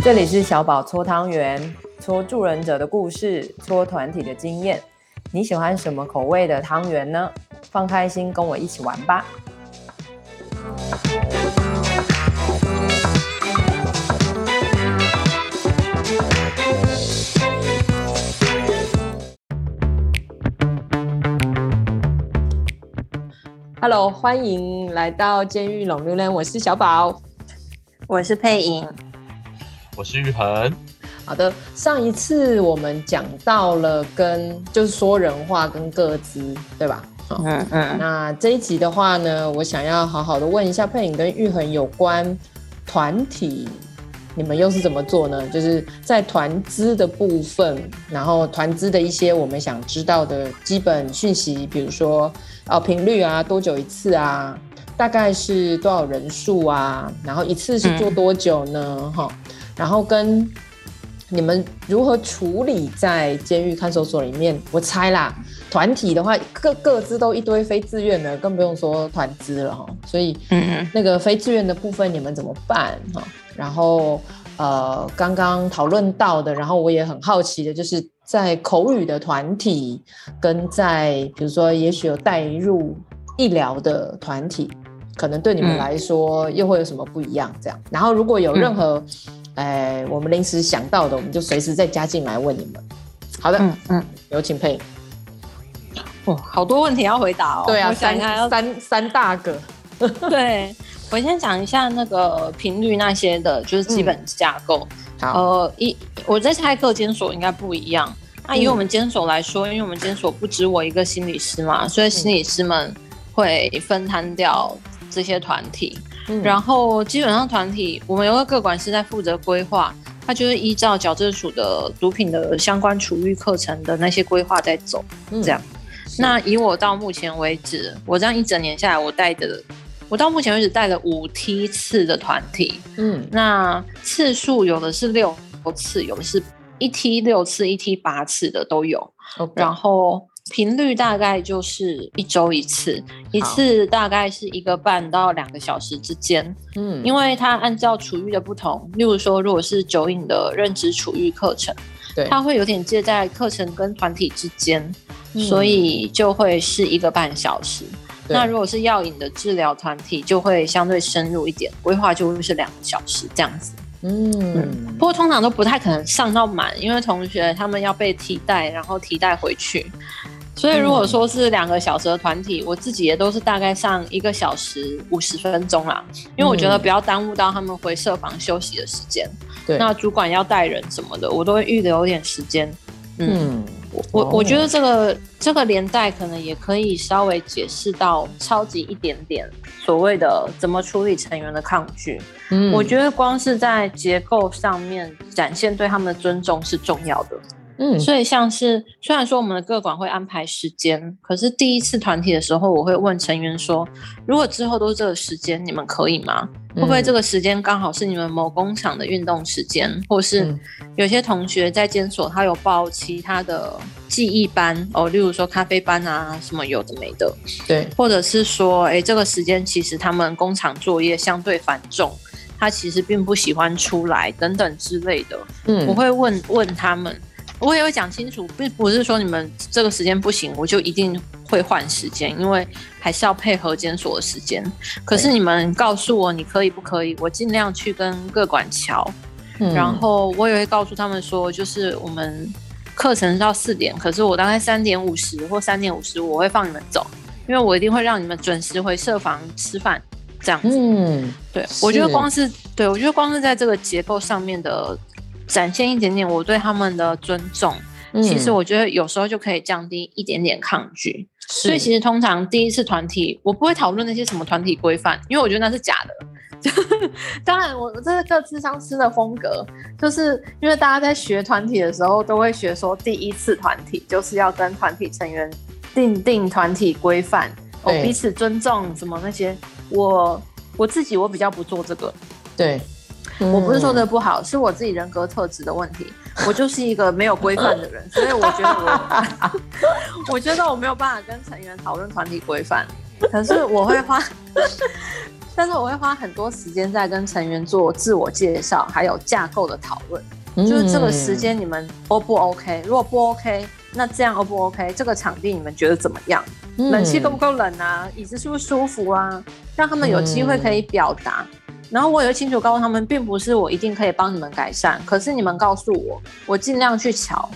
这里是小宝搓汤圆，搓助人者的故事，搓团体的经验。你喜欢什么口味的汤圆呢？放开心，跟我一起玩吧。Hello，欢迎来到监狱浪流连，我是小宝，我是佩颖，我是玉恒。好的，上一次我们讲到了跟就是说人话跟各自，对吧？嗯嗯。那这一集的话呢，我想要好好的问一下佩影跟玉恒有关团体，你们又是怎么做呢？就是在团资的部分，然后团资的一些我们想知道的基本讯息，比如说哦频率啊，多久一次啊，大概是多少人数啊，然后一次是做多久呢？哈、嗯，然后跟。你们如何处理在监狱看守所里面？我猜啦，团体的话，各各自都一堆非自愿的，更不用说团资了哈。所以，嗯，那个非自愿的部分你们怎么办哈？然后，呃，刚刚讨论到的，然后我也很好奇的，就是在口语的团体跟在比如说，也许有带入医疗的团体，可能对你们来说又会有什么不一样？这样，然后如果有任何。哎，我们临时想到的，我们就随时再加进来问你们。好的，嗯嗯，有请佩。哦，好多问题要回答哦。对啊，三三三大个。对，我先讲一下那个频率那些的，就是基本架构。好，呃，一我在猜各监所应该不一样。那以我们监所来说，因为我们监所不止我一个心理师嘛，所以心理师们会分摊掉这些团体。然后基本上团体，我们有个各管是在负责规划，他就是依照矫正署的毒品的相关处遇课程的那些规划在走，这样。那以我到目前为止，我这样一整年下来，我带的，我到目前为止带了五梯次的团体，嗯，那次数有的是六次，有的是一梯六次，一梯八次的都有.然后。频率大概就是一周一次，一次大概是一个半到两个小时之间。嗯，因为它按照处遇的不同，例如说，如果是酒瘾的认知处遇课程，对，它会有点介在课程跟团体之间，嗯，所以就会是一个半小时。那如果是药瘾的治疗团体，就会相对深入一点，规划就会是两个小时这样子。嗯，嗯，不过通常都不太可能上到满，因为同学他们要被替代，然后替代回去。所以如果说是两个小时的团体，嗯，我自己也都是大概上一个小时五十分钟啦，因为我觉得不要耽误到他们回社房休息的时间。对，那主管要带人什么的，我都会预留一点时间。嗯，我我我觉得这个这个连带可能也可以稍微解释到超级一点点所谓的怎么处理成员的抗拒。嗯，我觉得光是在结构上面展现对他们的尊重是重要的。嗯，所以像是虽然说我们的各管会安排时间，可是第一次团体的时候，我会问成员说，如果之后都是这个时间，你们可以吗？会不会这个时间刚好是你们某工厂的运动时间，或是有些同学在监所他有报其他的记忆班哦，例如说咖啡班啊，什么有的没的，对，或者是说，哎，这个时间其实他们工厂作业相对繁重，他其实并不喜欢出来等等之类的，嗯，我会问问他们。我也会讲清楚，不不是说你们这个时间不行，我就一定会换时间，因为还是要配合监所的时间。可是你们告诉我你可以不可以，我尽量去跟各管桥。嗯。然后我也会告诉他们说，就是我们课程是到四点，可是我大概三点五十或三点五十我会放你们走，因为我一定会让你们准时回社房吃饭，这样子。嗯，对，我觉得光是对我觉得光是在这个结构上面的。展现一点点我对他们的尊重，嗯，其实我觉得有时候就可以降低一点点抗拒。所以其实通常第一次团体，我不会讨论那些什么团体规范，因为我觉得那是假的。当然，我这是个智商师的风格，就是因为大家在学团体的时候，都会学说第一次团体就是要跟团体成员定定团体规范，哦，彼此尊重什么那些。我我自己我比较不做这个，对。我不是说的不好，是我自己人格特质的问题。我就是一个没有规范的人，所以我觉得我，我觉得我没有办法跟成员讨论团体规范。可是我会花，但是我会花很多时间在跟成员做自我介绍，还有架构的讨论。嗯、就是这个时间你们 O 不 OK？如果不 OK，那这样 O 不 OK？这个场地你们觉得怎么样？嗯、冷气够不够冷啊？椅子舒不舒服啊？让他们有机会可以表达。嗯、然后我也会清楚告诉他们，并不是我一定可以帮你们改善，可是你们告诉我，我尽量去瞧。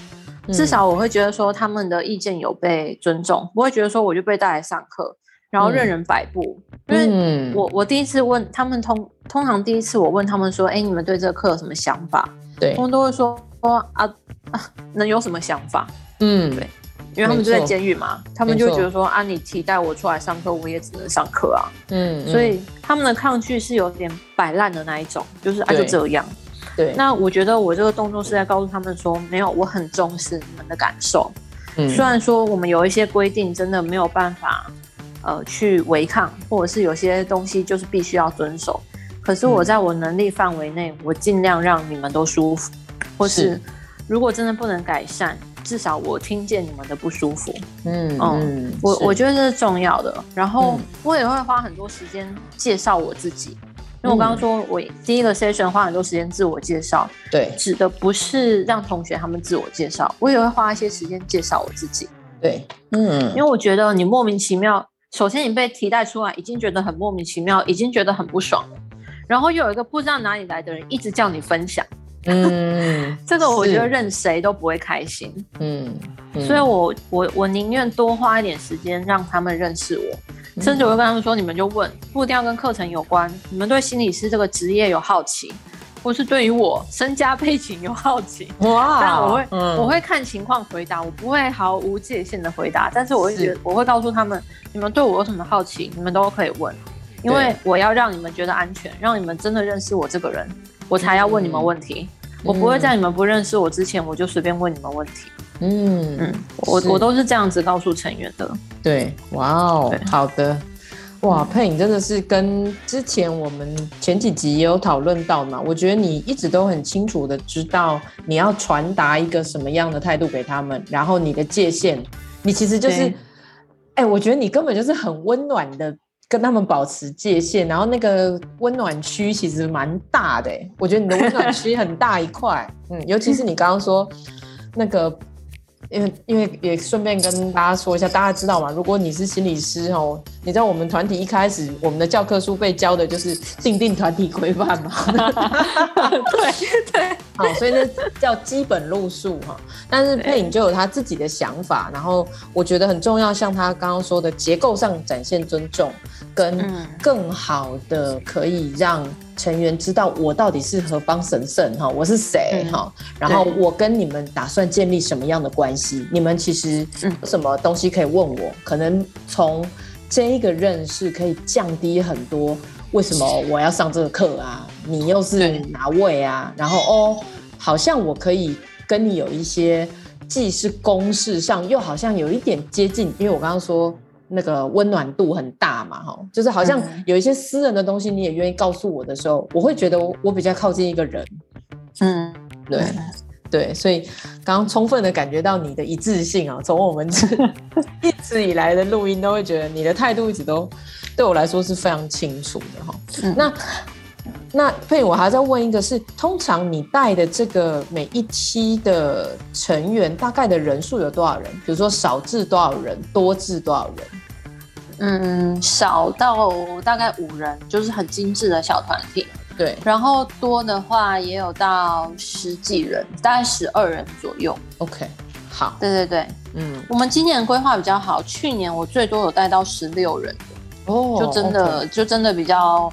至少我会觉得说他们的意见有被尊重，不会觉得说我就被带来上课。然后任人摆布，嗯、因为我我第一次问他们通通常第一次我问他们说，哎，你们对这个课有什么想法？对，他们都会说说啊啊，能有什么想法？嗯，对，因为他们就在监狱嘛，他们就觉得说啊，你替代我出来上课，我也只能上课啊。嗯，所以他们的抗拒是有点摆烂的那一种，就是啊就这样。对，那我觉得我这个动作是在告诉他们说，没有，我很重视你们的感受。嗯，虽然说我们有一些规定真的没有办法。呃，去违抗，或者是有些东西就是必须要遵守。可是我在我能力范围内，嗯、我尽量让你们都舒服。或是如果真的不能改善，至少我听见你们的不舒服。嗯嗯，嗯我我觉得这是重要的。然后我也会花很多时间介绍我自己，嗯、因为我刚刚说我第一个 session 花很多时间自我介绍。对，指的不是让同学他们自我介绍，我也会花一些时间介绍我自己。对，嗯，因为我觉得你莫名其妙。首先，你被提带出来，已经觉得很莫名其妙，已经觉得很不爽了。然后又有一个不知道哪里来的人一直叫你分享，嗯，这个我觉得任谁都不会开心，嗯，嗯，所以我我我宁愿多花一点时间让他们认识我，嗯，甚至我会跟他们说，你们就问，不一定要跟课程有关，你们对心理师这个职业有好奇。或是对于我身家背景有好奇，哇！但我会，嗯、我会看情况回答，我不会毫无界限的回答。但是我会觉得，我会告诉他们，你们对我有什么好奇，你们都可以问，因为我要让你们觉得安全，让你们真的认识我这个人，我才要问你们问题。嗯、我不会在你们不认识我之前，我就随便问你们问题。嗯嗯，我我都是这样子告诉成员的。对，哇哦，好的。哇，佩影真的是跟之前我们前几集也有讨论到嘛？我觉得你一直都很清楚的知道你要传达一个什么样的态度给他们，然后你的界限，你其实就是，哎、欸，我觉得你根本就是很温暖的跟他们保持界限，然后那个温暖区其实蛮大的，我觉得你的温暖区很大一块，嗯，尤其是你刚刚说那个。因为因为也顺便跟大家说一下，大家知道吗？如果你是心理师哦，你知道我们团体一开始我们的教科书被教的就是订定团体规范嘛？对 对，好，所以那叫基本路数哈。但是配影就有他自己的想法，然后我觉得很重要，像他刚刚说的结构上展现尊重，跟更好的可以让。成员知道我到底是何方神圣哈，我是谁哈，嗯、然后我跟你们打算建立什么样的关系？你们其实有什么东西可以问我？嗯、可能从这一个认识可以降低很多。为什么我要上这个课啊？你又是哪位啊？然后哦，好像我可以跟你有一些既是公式上，又好像有一点接近，因为我刚刚说。那个温暖度很大嘛，哈，就是好像有一些私人的东西，你也愿意告诉我的时候，我会觉得我比较靠近一个人，嗯，对，对，所以刚刚充分的感觉到你的一致性啊，从我们这 一直以来的录音都会觉得你的态度一直都对我来说是非常清楚的哈，嗯、那。那佩，我还要再问一个是，是通常你带的这个每一期的成员，大概的人数有多少人？比如说少至多少人，多至多少人？嗯，少到大概五人，就是很精致的小团体。对，然后多的话也有到十几人，大概十二人左右。OK，好。对对对，嗯，我们今年规划比较好，去年我最多有带到十六人的，哦，就真的 okay 就真的比较。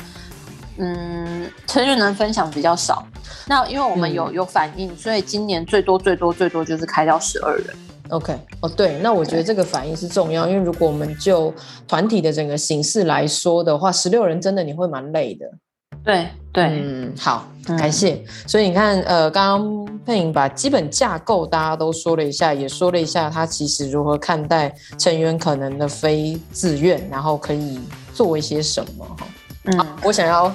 嗯，成员能分享比较少，那因为我们有、嗯、有反应，所以今年最多最多最多就是开到十二人。OK，哦对，那我觉得这个反应是重要，因为如果我们就团体的整个形式来说的话，十六人真的你会蛮累的。对对，嗯，好，感谢。嗯、所以你看，呃，刚刚佩影把基本架构大家都说了一下，也说了一下他其实如何看待成员可能的非自愿，然后可以做一些什么哈。嗯，好，我想要。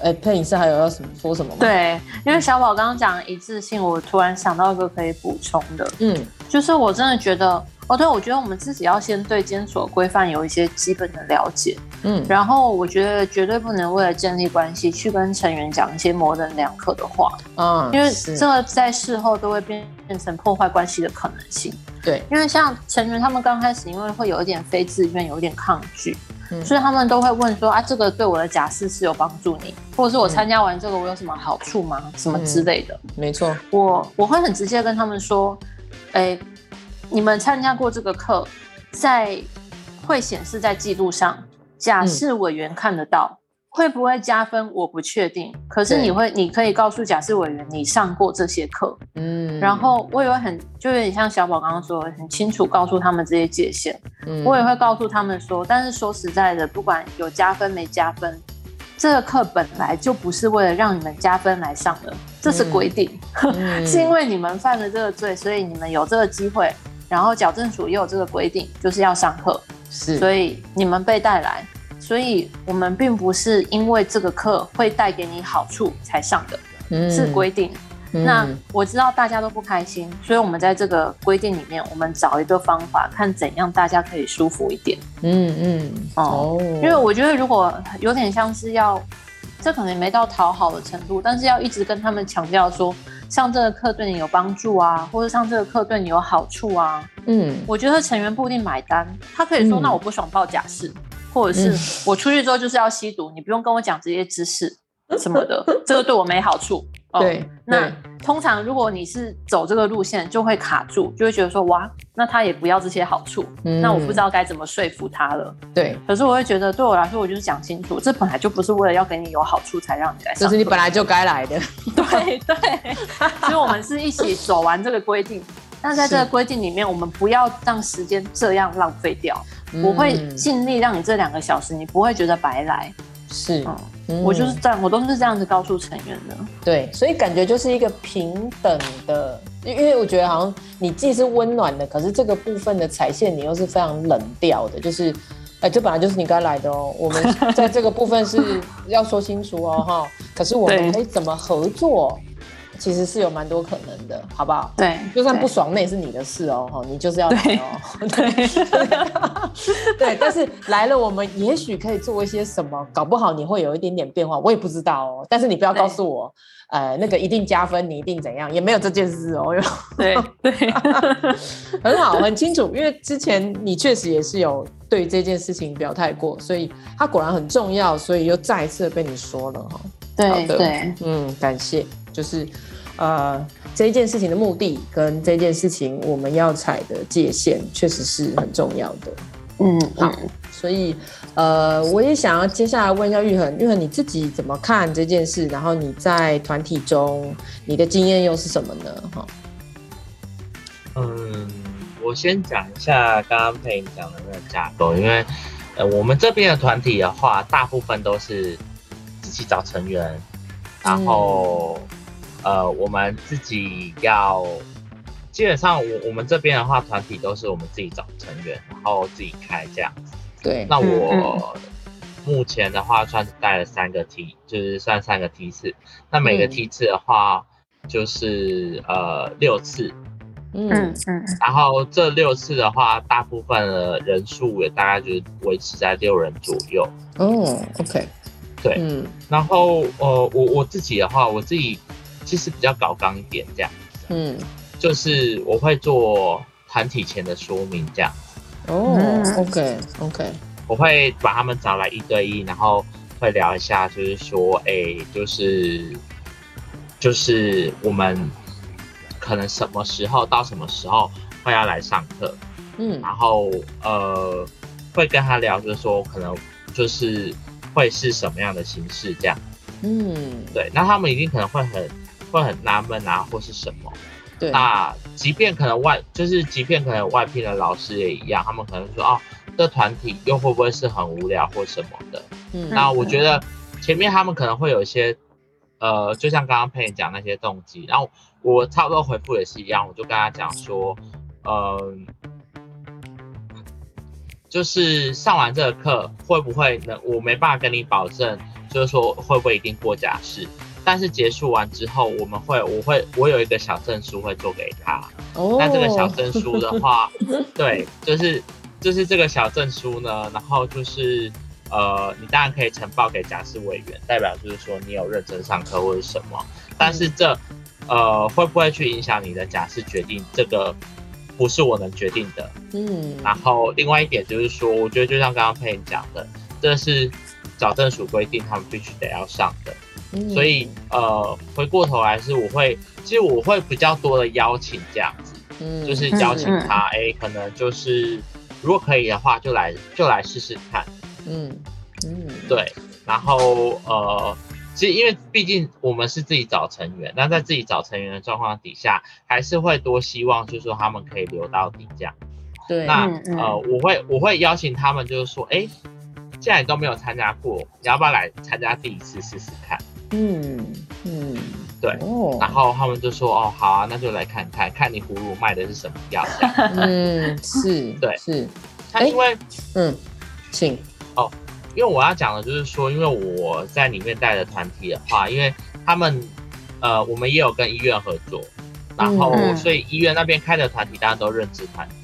哎，佩影是还有要什么说什么吗？对，因为小宝刚刚讲一致性，我突然想到一个可以补充的，嗯，就是我真的觉得哦，对，我觉得我们自己要先对监所规范有一些基本的了解，嗯，然后我觉得绝对不能为了建立关系去跟成员讲一些模棱两可的话，嗯，因为这个在事后都会变变成破坏关系的可能性。对，因为像成员他们刚开始因为会有一点非自愿，有一点抗拒，嗯，所以他们都会问说啊，这个对我的假释是有帮助你，或者是我参加完这个我有什么好处吗？嗯，什么之类的。没错，我我会很直接跟他们说，哎。你们参加过这个课，在会显示在记录上，假释委员看得到，嗯，会不会加分？我不确定。可是你会，你可以告诉假释委员你上过这些课，嗯，然后我也会很，就有点像小宝刚刚说的，很清楚告诉他们这些界限。嗯，我也会告诉他们说，但是说实在的，不管有加分没加分，这个课本来就不是为了让你们加分来上的，这是规定，嗯，是因为你们犯了这个罪，所以你们有这个机会。然后矫正署也有这个规定，就是要上课，是，所以你们被带来，所以我们并不是因为这个课会带给你好处才上的，嗯、是规定、嗯。那我知道大家都不开心，所以我们在这个规定里面，我们找一个方法，看怎样大家可以舒服一点。嗯嗯哦，因为我觉得如果有点像是要，这可能也没到讨好的程度，但是要一直跟他们强调说。上这个课对你有帮助啊，或者上这个课对你有好处啊。嗯，我觉得成员不一定买单，他可以说：“那我不爽报假释，嗯，或者是我出去之后就是要吸毒，你不用跟我讲这些知识 什么的，这个对我没好处。”对，哦，那通常如果你是走这个路线，就会卡住，就会觉得说哇，那他也不要这些好处，嗯，那我不知道该怎么说服他了。对，可是我会觉得，对我来说，我就是讲清楚，这本来就不是为了要给你有好处才让你来，这是你本来就该来的。对对，所以我们是一起走完这个规定，但在这个规定里面，我们不要让时间这样浪费掉。我会尽力让你这两个小时，你不会觉得白来。是。嗯嗯、我就是这样，我都是这样子告诉成员的。对，所以感觉就是一个平等的，因为我觉得好像你既是温暖的，可是这个部分的踩线你又是非常冷调的，就是，哎、欸，这本来就是你该来的哦。我们 在这个部分是要说清楚哦，哈。可是我们可以怎么合作？其实是有蛮多可能的，好不好？对，就算不爽，那也是你的事哦，哈，你就是要来哦。对，对，但是来了，我们也许可以做一些什么，搞不好你会有一点点变化，我也不知道哦。但是你不要告诉我，呃，那个一定加分，你一定怎样，也没有这件事哦。对对，很好，很清楚，因为之前你确实也是有对这件事情表态过，所以它果然很重要，所以又再一次被你说了哈。对对，嗯，感谢。就是，呃，这一件事情的目的跟这件事情我们要踩的界限，确实是很重要的。嗯，好，所以，呃，我也想要接下来问一下玉恒，玉恒你自己怎么看这件事？然后你在团体中，你的经验又是什么呢？哈，嗯，我先讲一下刚刚佩颖讲的那个架构，因为，呃，我们这边的团体的话，大部分都是自己找成员，然后。嗯呃，我们自己要，基本上我我们这边的话，团体都是我们自己找成员，然后自己开这样子。对。那我目前的话，算是带了三个梯，就是算三个梯次。那每个梯次的话，就是、嗯、呃六次。嗯嗯。然后这六次的话，大部分的人数也大概就是维持在六人左右。哦，OK。对。嗯。然后呃，我我自己的话，我自己。其实比较搞刚一点这样。子，嗯，就是我会做团体前的说明这样。子。哦，OK OK，我会把他们找来一对一，然后会聊一下，就是说，哎、欸，就是就是我们可能什么时候到什么时候会要来上课，嗯，然后呃会跟他聊，就是说可能就是会是什么样的形式这样，嗯，对，那他们一定可能会很。会很纳闷啊，或是什么？对，那即便可能外，就是即便可能外聘的老师也一样，他们可能说哦，这团体又会不会是很无聊或什么的？嗯，那我觉得前面他们可能会有一些，呃，就像刚刚佩讲那些动机，然后我差不多回复也是一样，我就跟他讲说，嗯、呃，就是上完这个课会不会能，我没办法跟你保证，就是说会不会一定过假释。但是结束完之后，我们会，我会，我有一个小证书会做给他。哦。那这个小证书的话，对，就是就是这个小证书呢，然后就是呃，你当然可以呈报给假释委员，代表就是说你有认真上课或者什么。但是这呃会不会去影响你的假释决定？这个不是我能决定的。嗯。然后另外一点就是说，我觉得就像刚刚佩恩讲的，这是矫正署规定他们必须得要上的。所以，呃，回过头来是我会，其实我会比较多的邀请这样子，嗯，就是邀请他，哎、欸，可能就是如果可以的话，就来就来试试看，嗯嗯，对，然后呃，其实因为毕竟我们是自己找成员，那在自己找成员的状况底下，还是会多希望就是说他们可以留到底这样，对，那呃，我会我会邀请他们，就是说，哎、欸，既然你都没有参加过，你要不要来参加第一次试试看？嗯嗯，对，哦，然后他们就说哦，好啊，那就来看看，看你葫芦卖的是什么药。嗯，是，对，是。他因为，嗯，请哦，因为我要讲的就是说，因为我在里面带的团体的话，因为他们呃，我们也有跟医院合作，然后、嗯、所以医院那边开的团体大家都认知团体，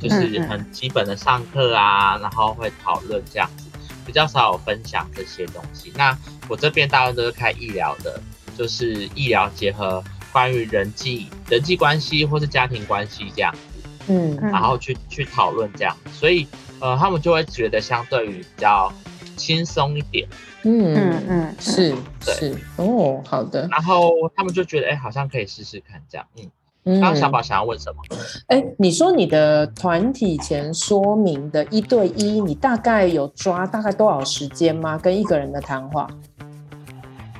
就是很基本的上课啊，然后会讨论这样子。比较少有分享这些东西。那我这边大部分都是开医疗的，就是医疗结合关于人际、人际关系或是家庭关系这样子，嗯，然后去去讨论这样，所以呃，他们就会觉得相对于比较轻松一点。嗯嗯嗯，是，对是哦，好的。然后他们就觉得，哎、欸，好像可以试试看这样，嗯。刚刚小宝想要问什么？哎、欸，你说你的团体前说明的一对一，你大概有抓大概多少时间吗？跟一个人的谈话？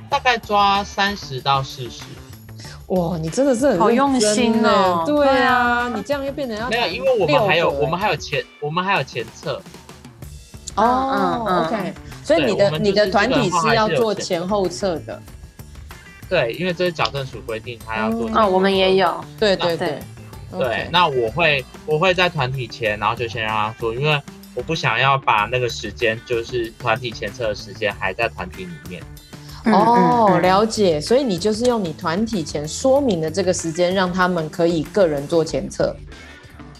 大概抓三十到四十。哇，你真的是很好用心哦。对啊，你这样又变成要没有，因为我们还有我们还有前我们还有前测。哦、oh,，OK，所以你的你的团体是要做前后测的。对，因为这是矫正署规定，他要做。啊、哦，我们也有。对对对。对那我会我会在团体前，然后就先让他做，因为我不想要把那个时间，就是团体前测的时间，还在团体里面。哦，了解。所以你就是用你团体前说明的这个时间，让他们可以个人做前测。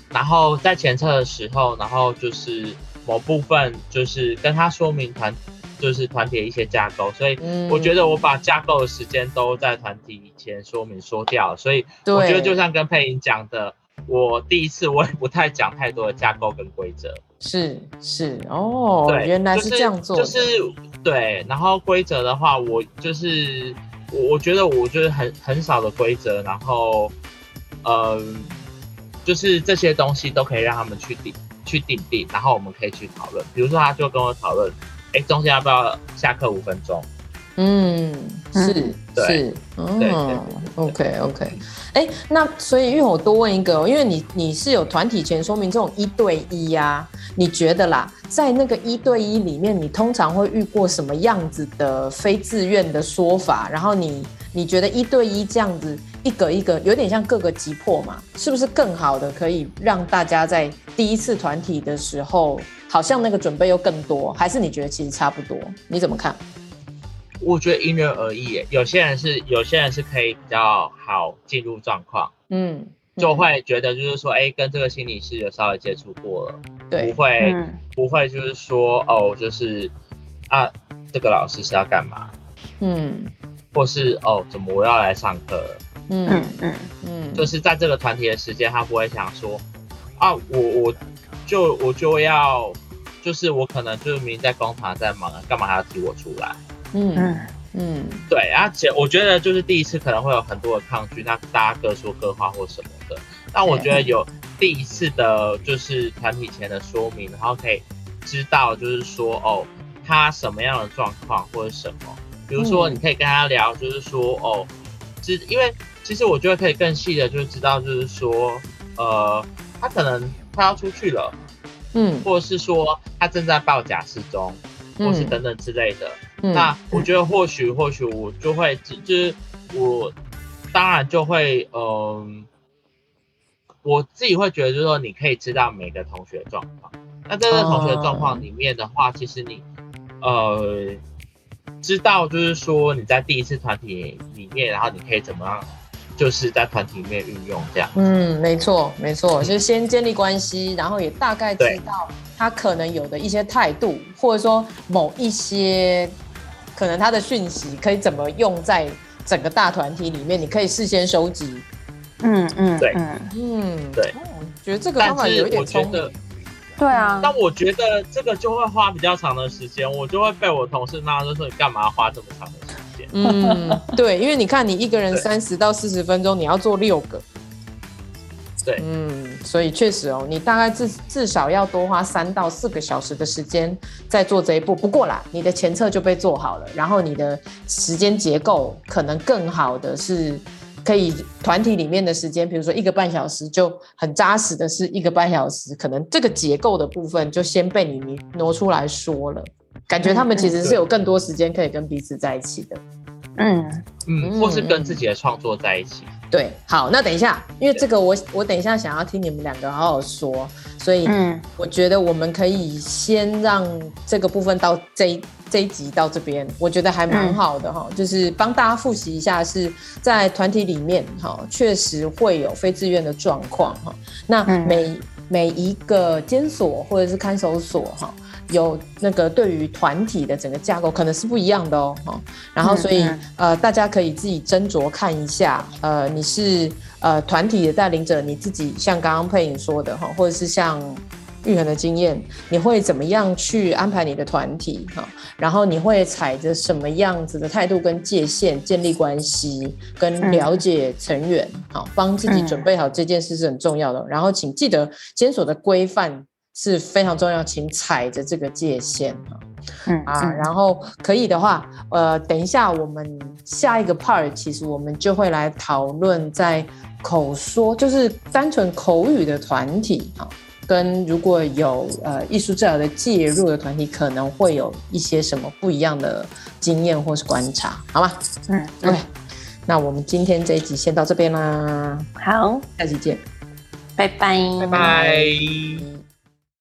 然后在前测的时候，然后就是某部分就是跟他说明团。就是团体的一些架构，所以我觉得我把架构的时间都在团体以前说明说掉，所以我觉得就像跟佩莹讲的，我第一次我也不太讲太多的架构跟规则。是是哦，对，原来是这样做，就是对。然后规则的话，我就是我我觉得我就是很很少的规则，然后嗯、呃，就是这些东西都可以让他们去定去定定，然后我们可以去讨论。比如说，他就跟我讨论。哎，中间要不要下课五分钟？嗯，是，对是，哦，OK OK。哎，那所以，因为我多问一个，因为你你是有团体前说明这种一对一呀、啊，你觉得啦，在那个一对一里面，你通常会遇过什么样子的非自愿的说法？然后你你觉得一对一这样子一个一个有点像各个击破嘛？是不是更好的可以让大家在第一次团体的时候？好像那个准备又更多，还是你觉得其实差不多？你怎么看？我觉得因人而异，有些人是有些人是可以比较好进入状况，嗯，就会觉得就是说，哎、欸，跟这个心理师有稍微接触过了，对，不会、嗯、不会就是说，哦，就是啊，这个老师是要干嘛？嗯，或是哦，怎么我要来上课了？嗯嗯嗯，就是在这个团体的时间，他不会想说，啊，我我。就我就要，就是我可能就是明明在工厂在忙，干嘛还要提我出来？嗯嗯嗯，对，而且我觉得就是第一次可能会有很多的抗拒，那大家各说各话或什么的。但我觉得有第一次的，就是团体前的说明，然后可以知道就是说哦，他什么样的状况或者什么，比如说你可以跟他聊，就是说哦，其实因为其实我觉得可以更细的，就是知道就是说呃，他可能。他要出去了，嗯，或者是说他正在报假失踪，嗯，或是等等之类的。嗯，那我觉得或许或许我就会，就是我当然就会，嗯，呃，我自己会觉得，就是说你可以知道每个同学状况。那在这个同学状况里面的话，哦，其实你，呃，知道，就是说你在第一次团体里面，然后你可以怎么样，就是在团体里面运用这样。嗯，没错，没错，就是先建立关系，然后也大概知道他可能有的一些态度，或者说某一些可能他的讯息可以怎么用在整个大团体里面，你可以事先收集。嗯嗯，对，嗯对，我觉得这个方法有一点聪明。对啊，但我觉得这个就会花比较长的时间，我就会被我同事骂，就说你干嘛花这么长的时间？嗯，对，因为你看你一个人三十到四十分钟，你要做六个，对，嗯，所以确实哦，你大概至至少要多花三到四个小时的时间在做这一步。不过啦，你的前侧就被做好了，然后你的时间结构可能更好的是。可以团体里面的时间，比如说一个半小时，就很扎实的是一个半小时，可能这个结构的部分就先被你挪出来说了，感觉他们其实是有更多时间可以跟彼此在一起的，嗯嗯。嗯，或是跟自己的创作在一起。对，好，那等一下，因为这个我我等一下想要听你们两个好好说，所以我觉得我们可以先让这个部分到这一这一集到这边，我觉得还蛮好的哈，就是帮大家复习一下，是在团体里面哈，确实会有非自愿的状况哈，那每每一个监所或者是看守所哈。有那个对于团体的整个架构可能是不一样的哦，哈然后所以呃大家可以自己斟酌看一下，呃你是呃团体的带领者，你自己像刚刚佩影说的哈，或者是像玉恒的经验，你会怎么样去安排你的团体哈？然后你会踩着什么样子的态度跟界限建立关系，跟了解成员，好帮自己准备好这件事是很重要的。然后请记得监所的规范。是非常重要，请踩着这个界限嗯啊，然后可以的话，呃，等一下我们下一个 part，其实我们就会来讨论在口说，就是单纯口语的团体啊，跟如果有呃艺术治疗的介入的团体，可能会有一些什么不一样的经验或是观察，好吗？嗯，OK，那我们今天这一集先到这边啦，好，下期见，拜拜，拜拜。